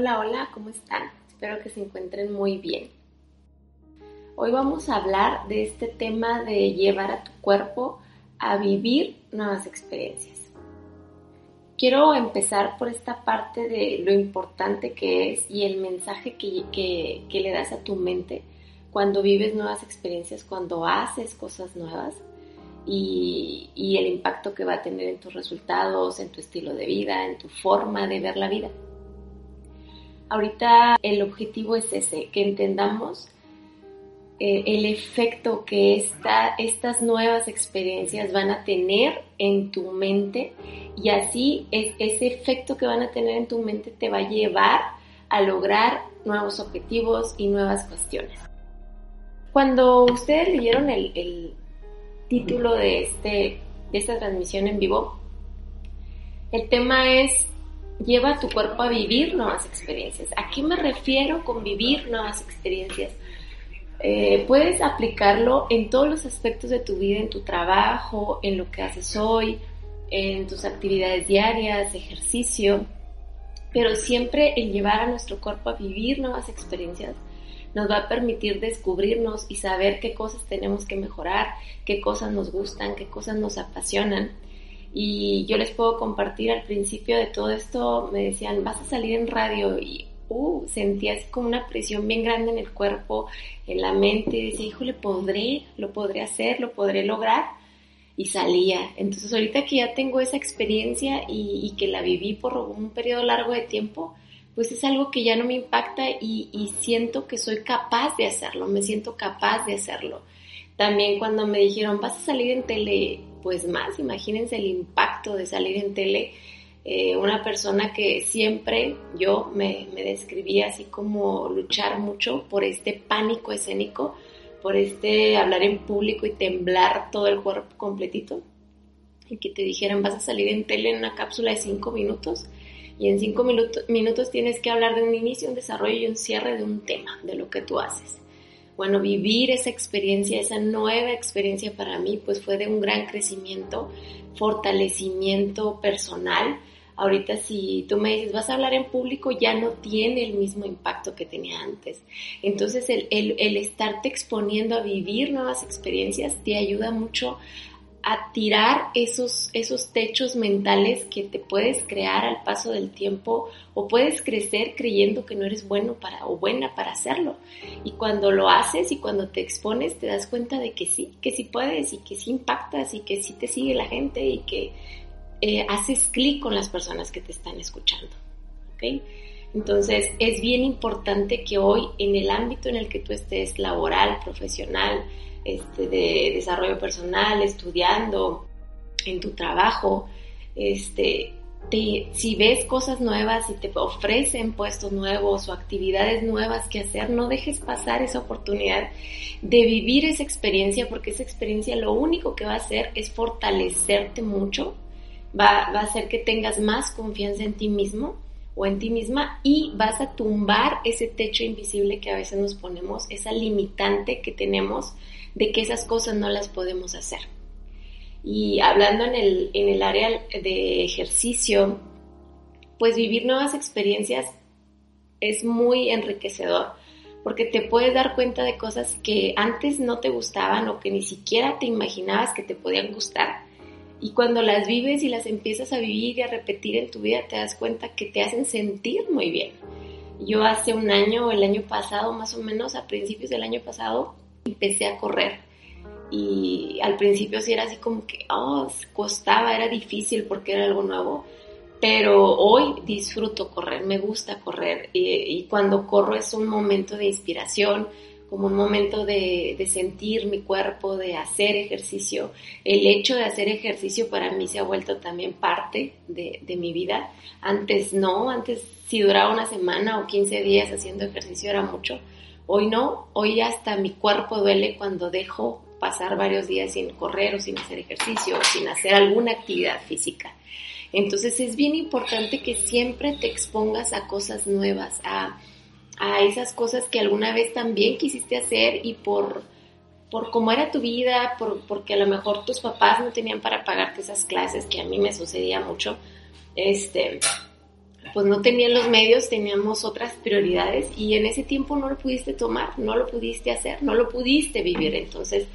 Hola, hola, ¿cómo están? Espero que se encuentren muy bien. Hoy vamos a hablar de este tema de llevar a tu cuerpo a vivir nuevas experiencias. Quiero empezar por esta parte de lo importante que es y el mensaje que, le das a tu mente cuando vives nuevas experiencias, cuando haces cosas nuevas y, y el impacto que va a tener en tus resultados, en tu estilo de vida, en tu forma de ver la vida. Ahorita el objetivo es ese, que entendamos eh, el efecto que esta, estas nuevas experiencias van a tener en tu mente y así es, ese efecto que van a tener en tu mente te va a llevar a lograr nuevos objetivos y nuevas cuestiones. Cuando ustedes leyeron el, el título de, este, de esta transmisión en vivo, el tema es lleva a tu cuerpo a vivir nuevas experiencias. ¿A qué me refiero con vivir nuevas experiencias? Eh, puedes aplicarlo en todos los aspectos de tu vida, en tu trabajo, en lo que haces hoy, en tus actividades diarias, ejercicio, pero siempre el llevar a nuestro cuerpo a vivir nuevas experiencias nos va a permitir descubrirnos y saber qué cosas tenemos que mejorar, qué cosas nos gustan, qué cosas nos apasionan y yo les puedo compartir al principio de todo esto, me decían, vas a salir en radio y uh, sentía como una presión bien grande en el cuerpo, en la mente, y decía, híjole, podré, lo podré hacer, lo podré lograr. Y salía. Entonces ahorita que ya tengo esa experiencia y, y que la viví por un periodo largo de tiempo, pues es algo que ya no me impacta y, y siento que soy capaz de hacerlo, me siento capaz de hacerlo. También cuando me dijeron, vas a salir en tele, pues más, imagínense el impacto de salir en tele. Eh, una persona que siempre yo me, me describía así como luchar mucho por este pánico escénico, por este hablar en público y temblar todo el cuerpo completito. Y que te dijeran, vas a salir en tele en una cápsula de cinco minutos y en cinco minutos, minutos tienes que hablar de un inicio, un desarrollo y un cierre de un tema, de lo que tú haces bueno, vivir esa experiencia, esa nueva experiencia para mí, pues fue de un gran crecimiento, fortalecimiento personal. Ahorita si tú me dices, vas a hablar en público, ya no tiene el mismo impacto que tenía antes. Entonces el, el, el estarte exponiendo a vivir nuevas experiencias te ayuda mucho a tirar esos, esos techos mentales que te puedes crear al paso del tiempo o puedes crecer creyendo que no eres bueno para o buena para hacerlo. Y cuando lo haces y cuando te expones te das cuenta de que sí, que sí puedes y que sí impactas y que sí te sigue la gente y que eh, haces clic con las personas que te están escuchando. ¿okay? Entonces es bien importante que hoy en el ámbito en el que tú estés laboral, profesional, este, de desarrollo personal, estudiando, en tu trabajo, este, si ves cosas nuevas y te ofrecen puestos nuevos o actividades nuevas que hacer, no dejes pasar esa oportunidad de vivir esa experiencia, porque esa experiencia lo único que va a hacer es fortalecerte mucho, va, va a hacer que tengas más confianza en ti mismo o en ti misma y vas a tumbar ese techo invisible que a veces nos ponemos, esa limitante que tenemos de que esas cosas no las podemos hacer. Y hablando en el, en el área de ejercicio, pues vivir nuevas experiencias es muy enriquecedor porque te puedes dar cuenta de cosas que antes no te gustaban o que ni siquiera te imaginabas que te podían gustar. Y cuando las vives y las empiezas a vivir y a repetir en tu vida, te das cuenta que te hacen sentir muy bien. Yo hace un año, el año pasado, más o menos, a principios del año pasado, empecé a correr. Y al principio sí era así como que, oh, costaba, era difícil porque era algo nuevo. Pero hoy disfruto correr, me gusta correr. Y, cuando corro es un momento de inspiración, como un momento de, sentir mi cuerpo, de hacer ejercicio. El hecho de hacer ejercicio para mí se ha vuelto también parte de, de, mi vida. Antes no, antes si duraba una semana o 15 días haciendo ejercicio era mucho, Hoy no, hoy hasta mi cuerpo duele cuando dejo pasar varios días sin correr o sin hacer ejercicio o sin hacer alguna actividad física. Entonces es bien importante que siempre te expongas a cosas nuevas, a, esas cosas que alguna vez también quisiste hacer y por, por cómo era tu vida, por, porque a lo mejor tus papás no tenían para pagarte esas clases, que a mí me sucedía mucho, este, pues no tenían los medios, teníamos otras prioridades y en ese tiempo no lo pudiste tomar, no lo pudiste hacer, no lo pudiste vivir. Entonces,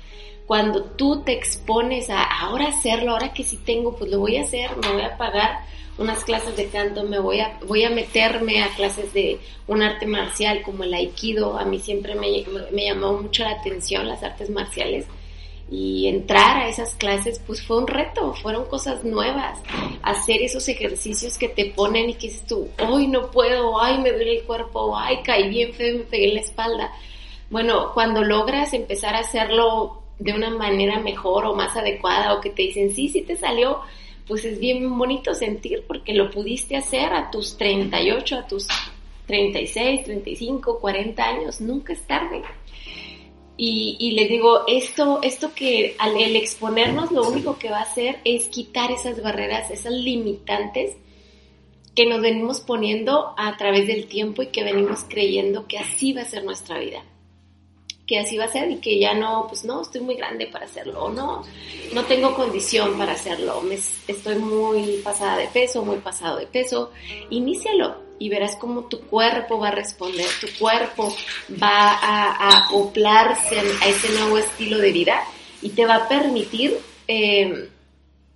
cuando tú te expones a ahora hacerlo, ahora que sí tengo, pues lo voy a hacer, me voy a pagar unas clases de canto, me voy a, voy a meterme a clases de un arte marcial como el aikido, a mí siempre me, me llamó mucho la atención las artes marciales y entrar a esas clases pues fue un reto, fueron cosas nuevas, hacer esos ejercicios que te ponen y que dices tú, hoy no puedo, ay me duele el cuerpo, ay caí bien feo, me pegué en la espalda. Bueno, cuando logras empezar a hacerlo de una manera mejor o más adecuada o que te dicen, sí, sí te salió, pues es bien bonito sentir porque lo pudiste hacer a tus 38, a tus 36, 35, 40 años, nunca es tarde. Y, y, les digo, esto, esto que al el exponernos lo único que va a hacer es quitar esas barreras, esas limitantes que nos venimos poniendo a través del tiempo y que venimos creyendo que así va a ser nuestra vida. Que así va a ser y que ya no, pues no, estoy muy grande para hacerlo, no, no tengo condición para hacerlo, me, estoy muy pasada de peso, muy pasado de peso. Inícialo, y verás cómo tu cuerpo va a responder, tu cuerpo va a, acoplarse a ese nuevo estilo de vida y te va a permitir eh,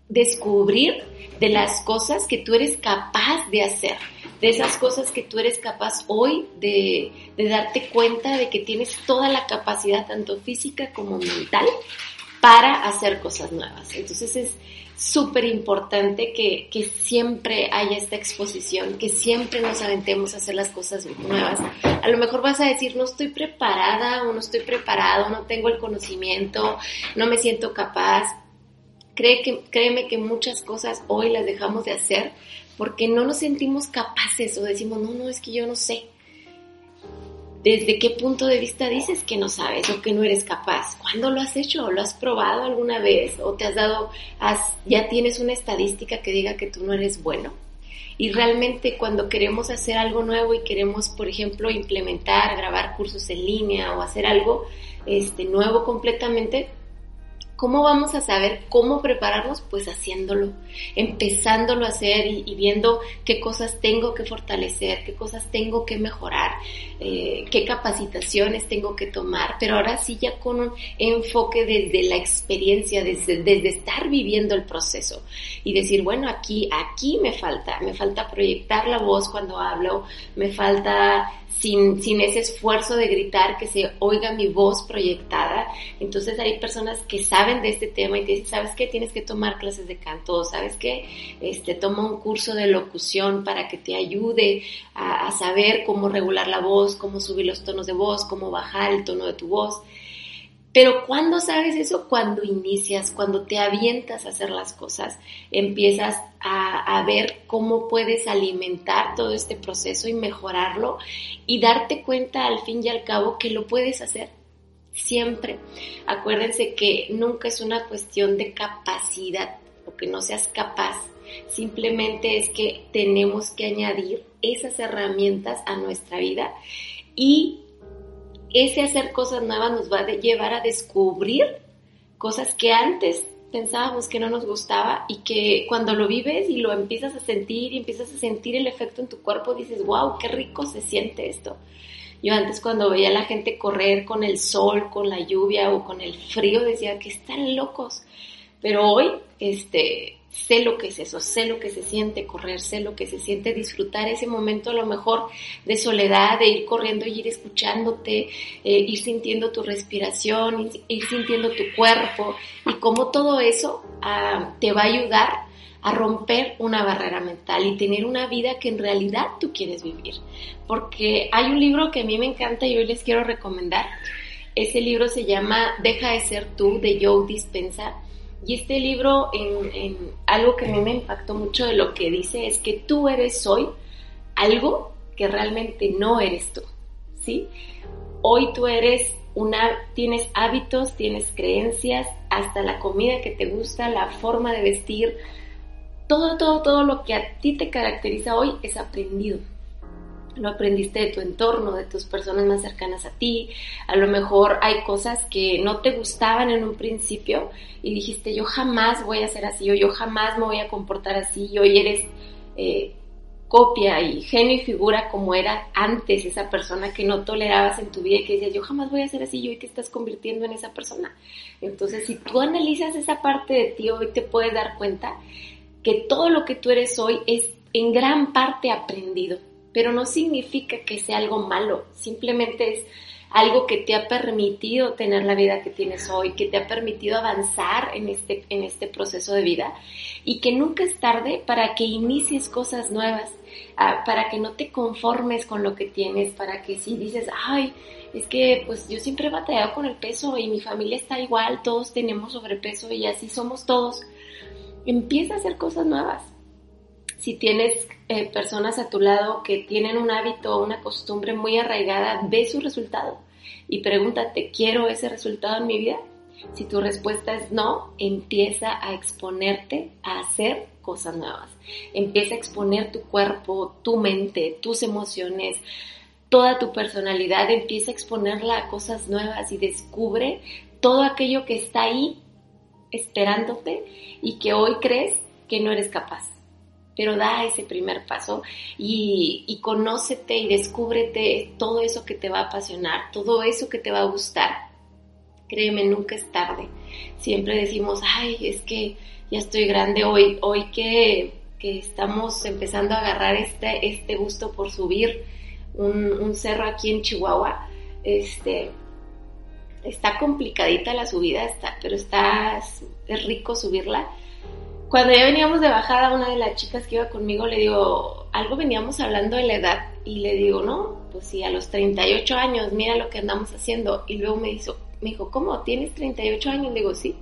descubrir de las cosas que tú eres capaz de hacer, de esas cosas que tú eres capaz hoy de, darte cuenta de que tienes toda la capacidad, tanto física como mental, para hacer cosas nuevas. Entonces es, súper importante que, que, siempre haya esta exposición, que siempre nos aventemos a hacer las cosas nuevas. A lo mejor vas a decir, no estoy preparada o no estoy preparado, no tengo el conocimiento, no me siento capaz. Cree que, créeme que muchas cosas hoy las dejamos de hacer porque no nos sentimos capaces o decimos, no, no, es que yo no sé. ¿Desde qué punto de vista dices que no sabes o que no eres capaz? ¿Cuándo lo has hecho? ¿Lo has probado alguna vez? ¿O te has dado, ya tienes una estadística que diga que tú no eres bueno? Y realmente cuando queremos hacer algo nuevo y queremos, por ejemplo, implementar, grabar cursos en línea o hacer algo este, nuevo completamente, ¿Cómo vamos a saber cómo prepararnos? Pues haciéndolo, empezándolo a hacer y, viendo qué cosas tengo que fortalecer, qué cosas tengo que mejorar, eh, qué capacitaciones tengo que tomar, pero ahora sí ya con un enfoque desde la experiencia, desde, desde estar viviendo el proceso y decir, bueno, aquí, aquí me falta, me falta proyectar la voz cuando hablo, me falta sin, sin ese esfuerzo de gritar, que se oiga mi voz proyectada. Entonces hay personas que saben de este tema y te dicen, ¿sabes qué? Tienes que tomar clases de canto, ¿sabes qué? Este, toma un curso de locución para que te ayude a, a saber cómo regular la voz, cómo subir los tonos de voz, cómo bajar el tono de tu voz. Pero cuando sabes eso, cuando inicias, cuando te avientas a hacer las cosas, empiezas a, ver cómo puedes alimentar todo este proceso y mejorarlo y darte cuenta al fin y al cabo que lo puedes hacer siempre. Acuérdense que nunca es una cuestión de capacidad o que no seas capaz. Simplemente es que tenemos que añadir esas herramientas a nuestra vida y ese hacer cosas nuevas nos va a llevar a descubrir cosas que antes pensábamos que no nos gustaba y que cuando lo vives y lo empiezas a sentir y empiezas a sentir el efecto en tu cuerpo, dices, wow, qué rico se siente esto. Yo antes cuando veía a la gente correr con el sol, con la lluvia o con el frío, decía que están locos. Pero hoy, este, sé lo que es eso, sé lo que se siente correr, sé lo que se siente disfrutar ese momento a lo mejor de soledad, de ir corriendo y ir escuchándote, eh, ir sintiendo tu respiración, ir, sintiendo tu cuerpo y cómo todo eso ah, te va a ayudar a romper una barrera mental y tener una vida que en realidad tú quieres vivir. Porque hay un libro que a mí me encanta y hoy les quiero recomendar. Ese libro se llama Deja de ser tú de Joe Dispensa y este libro, en, algo que a mí me impactó mucho de lo que dice es que tú eres hoy algo que realmente no eres tú, ¿sí? Hoy tú eres una, tienes hábitos, tienes creencias, hasta la comida que te gusta, la forma de vestir, todo, todo, todo lo que a ti te caracteriza hoy es aprendido lo aprendiste de tu entorno, de tus personas más cercanas a ti. A lo mejor hay cosas que no te gustaban en un principio y dijiste yo jamás voy a ser así o yo jamás me voy a comportar así y hoy eres eh, copia y genio y figura como era antes esa persona que no tolerabas en tu vida y que decías, yo jamás voy a ser así, y te estás convirtiendo en esa persona. Entonces, si tú analizas esa parte de ti, hoy te puedes dar cuenta que todo lo que tú eres hoy es en gran parte aprendido, pero no significa que sea algo malo, simplemente es algo que te ha permitido tener la vida que tienes hoy, que te ha permitido avanzar en este, en este proceso de vida y que nunca es tarde para que inicies cosas nuevas, ah, para que no te conformes con lo que tienes, para que si dices, ay, es que pues yo siempre he batallado con el peso y mi familia está igual, todos tenemos sobrepeso y así somos todos, empieza a hacer cosas nuevas. Si tienes eh, personas a tu lado que tienen un hábito o una costumbre muy arraigada, ve su resultado y pregúntate, ¿quiero ese resultado en mi vida? Si tu respuesta es no, empieza a exponerte a hacer cosas nuevas. Empieza a exponer tu cuerpo, tu mente, tus emociones, toda tu personalidad. Empieza a exponerla a cosas nuevas y descubre todo aquello que está ahí esperándote y que hoy crees que no eres capaz pero da ese primer paso y, y conócete y descúbrete todo eso que te va a apasionar, todo eso que te va a gustar. Créeme, nunca es tarde. Siempre decimos, ay, es que ya estoy grande hoy, hoy que, que estamos empezando a agarrar este, este gusto por subir un, un cerro aquí en Chihuahua, este, está complicadita la subida, está, pero está, es rico subirla cuando ya veníamos de bajada, una de las chicas que iba conmigo le digo, algo veníamos hablando de la edad y le digo, no, pues sí, a los 38 años, mira lo que andamos haciendo. Y luego me dijo, me dijo, ¿cómo? ¿Tienes 38 años? Le digo, sí.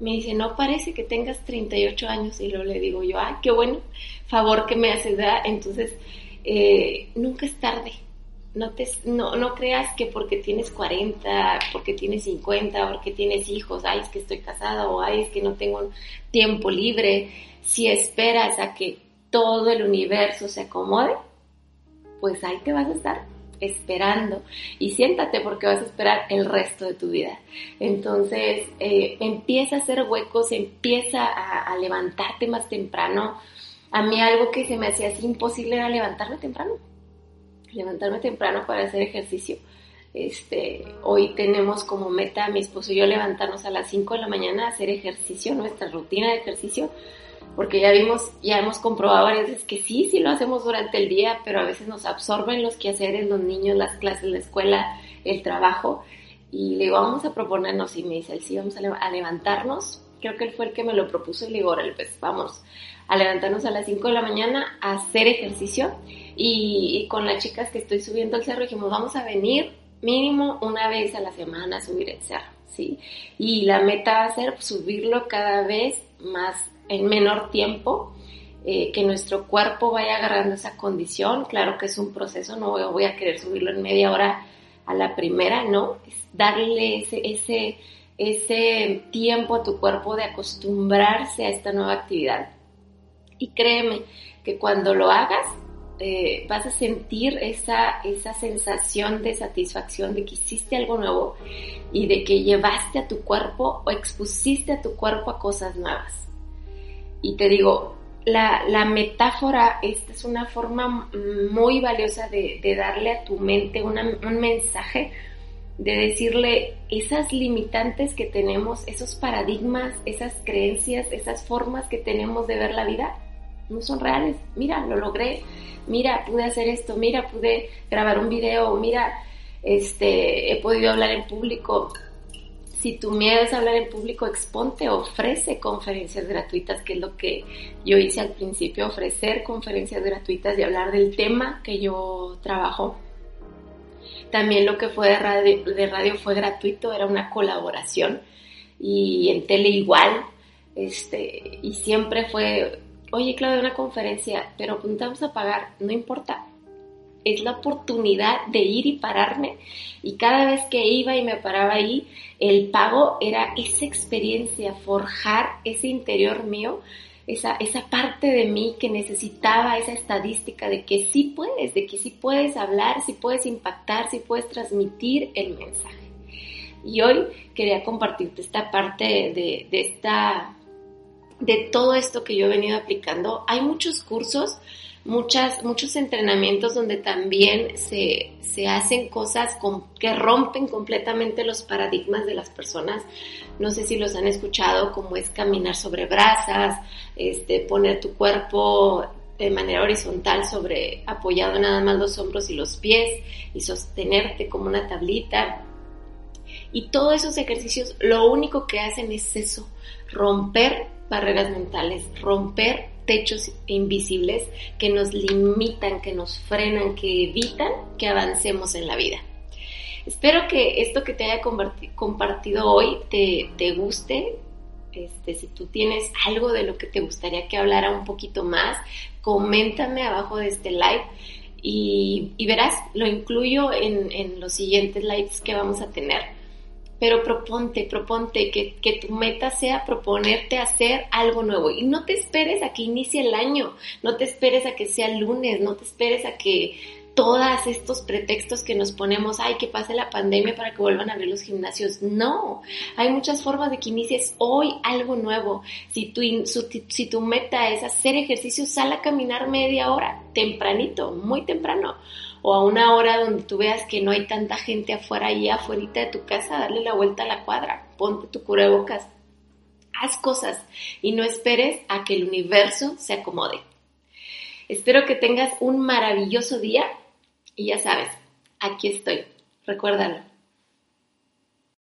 Me dice, no parece que tengas 38 años. Y luego le digo yo, ay, qué bueno, favor que me haces, ¿verdad? Entonces, eh, nunca es tarde no, te, no, no creas que porque tienes 40, porque tienes 50, porque tienes hijos, ay, es que estoy casada o ay, es que no tengo tiempo libre. Si esperas a que todo el universo se acomode, pues ahí te vas a estar esperando y siéntate porque vas a esperar el resto de tu vida. Entonces eh, empieza a hacer huecos, empieza a, a, levantarte más temprano. A mí algo que se me hacía así imposible era levantarme temprano levantarme temprano para hacer ejercicio. Este, hoy tenemos como meta mi esposo y yo levantarnos a las 5 de la mañana a hacer ejercicio, nuestra rutina de ejercicio, porque ya vimos, ya hemos comprobado varias veces que sí, sí lo hacemos durante el día, pero a veces nos absorben los quehaceres, los niños, las clases, la escuela, el trabajo. Y le digo, vamos a proponernos, y me dice, sí, vamos a, levantarnos. Creo que él fue el que me lo propuso y le digo, órale, pues vamos a levantarnos a las 5 de la mañana a hacer ejercicio y, con las chicas que estoy subiendo el cerro dijimos, vamos a venir mínimo una vez a la semana a subir el cerro, ¿sí? Y la meta va a ser subirlo cada vez más en menor tiempo, eh, que nuestro cuerpo vaya agarrando esa condición. Claro que es un proceso, no voy a querer subirlo en media hora a la primera, no, es darle ese, ese, ese tiempo a tu cuerpo de acostumbrarse a esta nueva actividad. Y créeme que cuando lo hagas, eh, vas a sentir esa, esa sensación de satisfacción de que hiciste algo nuevo y de que llevaste a tu cuerpo o expusiste a tu cuerpo a cosas nuevas. Y te digo, la, la metáfora, esta es una forma muy valiosa de, de darle a tu mente un mensaje, de decirle esas limitantes que tenemos, esos paradigmas, esas creencias, esas formas que tenemos de ver la vida, no son reales. Mira, lo logré. Mira, pude hacer esto. Mira, pude grabar un video. Mira, este, he podido hablar en público. Si tu miedo es hablar en público, exponte, ofrece conferencias gratuitas, que es lo que yo hice al principio, ofrecer conferencias gratuitas y hablar del tema que yo trabajo. También lo que fue de radio, de radio fue gratuito, era una colaboración y en tele igual, este, y siempre fue oye Claudia, una conferencia, pero pues, vamos a pagar, no importa. Es la oportunidad de ir y pararme. Y cada vez que iba y me paraba ahí, el pago era esa experiencia, forjar ese interior mío, esa, esa parte de mí que necesitaba esa estadística de que sí puedes, de que sí puedes hablar, sí puedes impactar, sí puedes transmitir el mensaje. Y hoy quería compartirte esta parte de, de esta de todo esto que yo he venido aplicando. Hay muchos cursos, muchas, muchos entrenamientos donde también se, hacen cosas que rompen completamente los paradigmas de las personas. No sé si los han escuchado, como es caminar sobre brasas, este, poner tu cuerpo de manera horizontal sobre, apoyado nada más los hombros y los pies y sostenerte como una tablita. Y todos esos ejercicios lo único que hacen es eso, romper barreras mentales, romper techos invisibles que nos limitan, que nos frenan, que evitan que avancemos en la vida. Espero que esto que te haya compartido hoy te, te guste, este, si tú tienes algo de lo que te gustaría que hablara un poquito más, coméntame abajo de este live y, verás, lo incluyo en, en, los siguientes lives que vamos a tener. Pero proponte, proponte que, que tu meta sea proponerte hacer algo nuevo y no te esperes a que inicie el año, no te esperes a que sea lunes, no te esperes a que todos estos pretextos que nos ponemos, ay, que pase la pandemia para que vuelvan a abrir los gimnasios. No, hay muchas formas de que inicies hoy algo nuevo. Si tu, si tu meta es hacer ejercicio, sal a caminar media hora, tempranito, muy temprano. O a una hora donde tú veas que no hay tanta gente afuera y afuera de tu casa, darle la vuelta a la cuadra, ponte tu cubrebocas, haz cosas y no esperes a que el universo se acomode. Espero que tengas un maravilloso día y ya sabes, aquí estoy. Recuérdalo.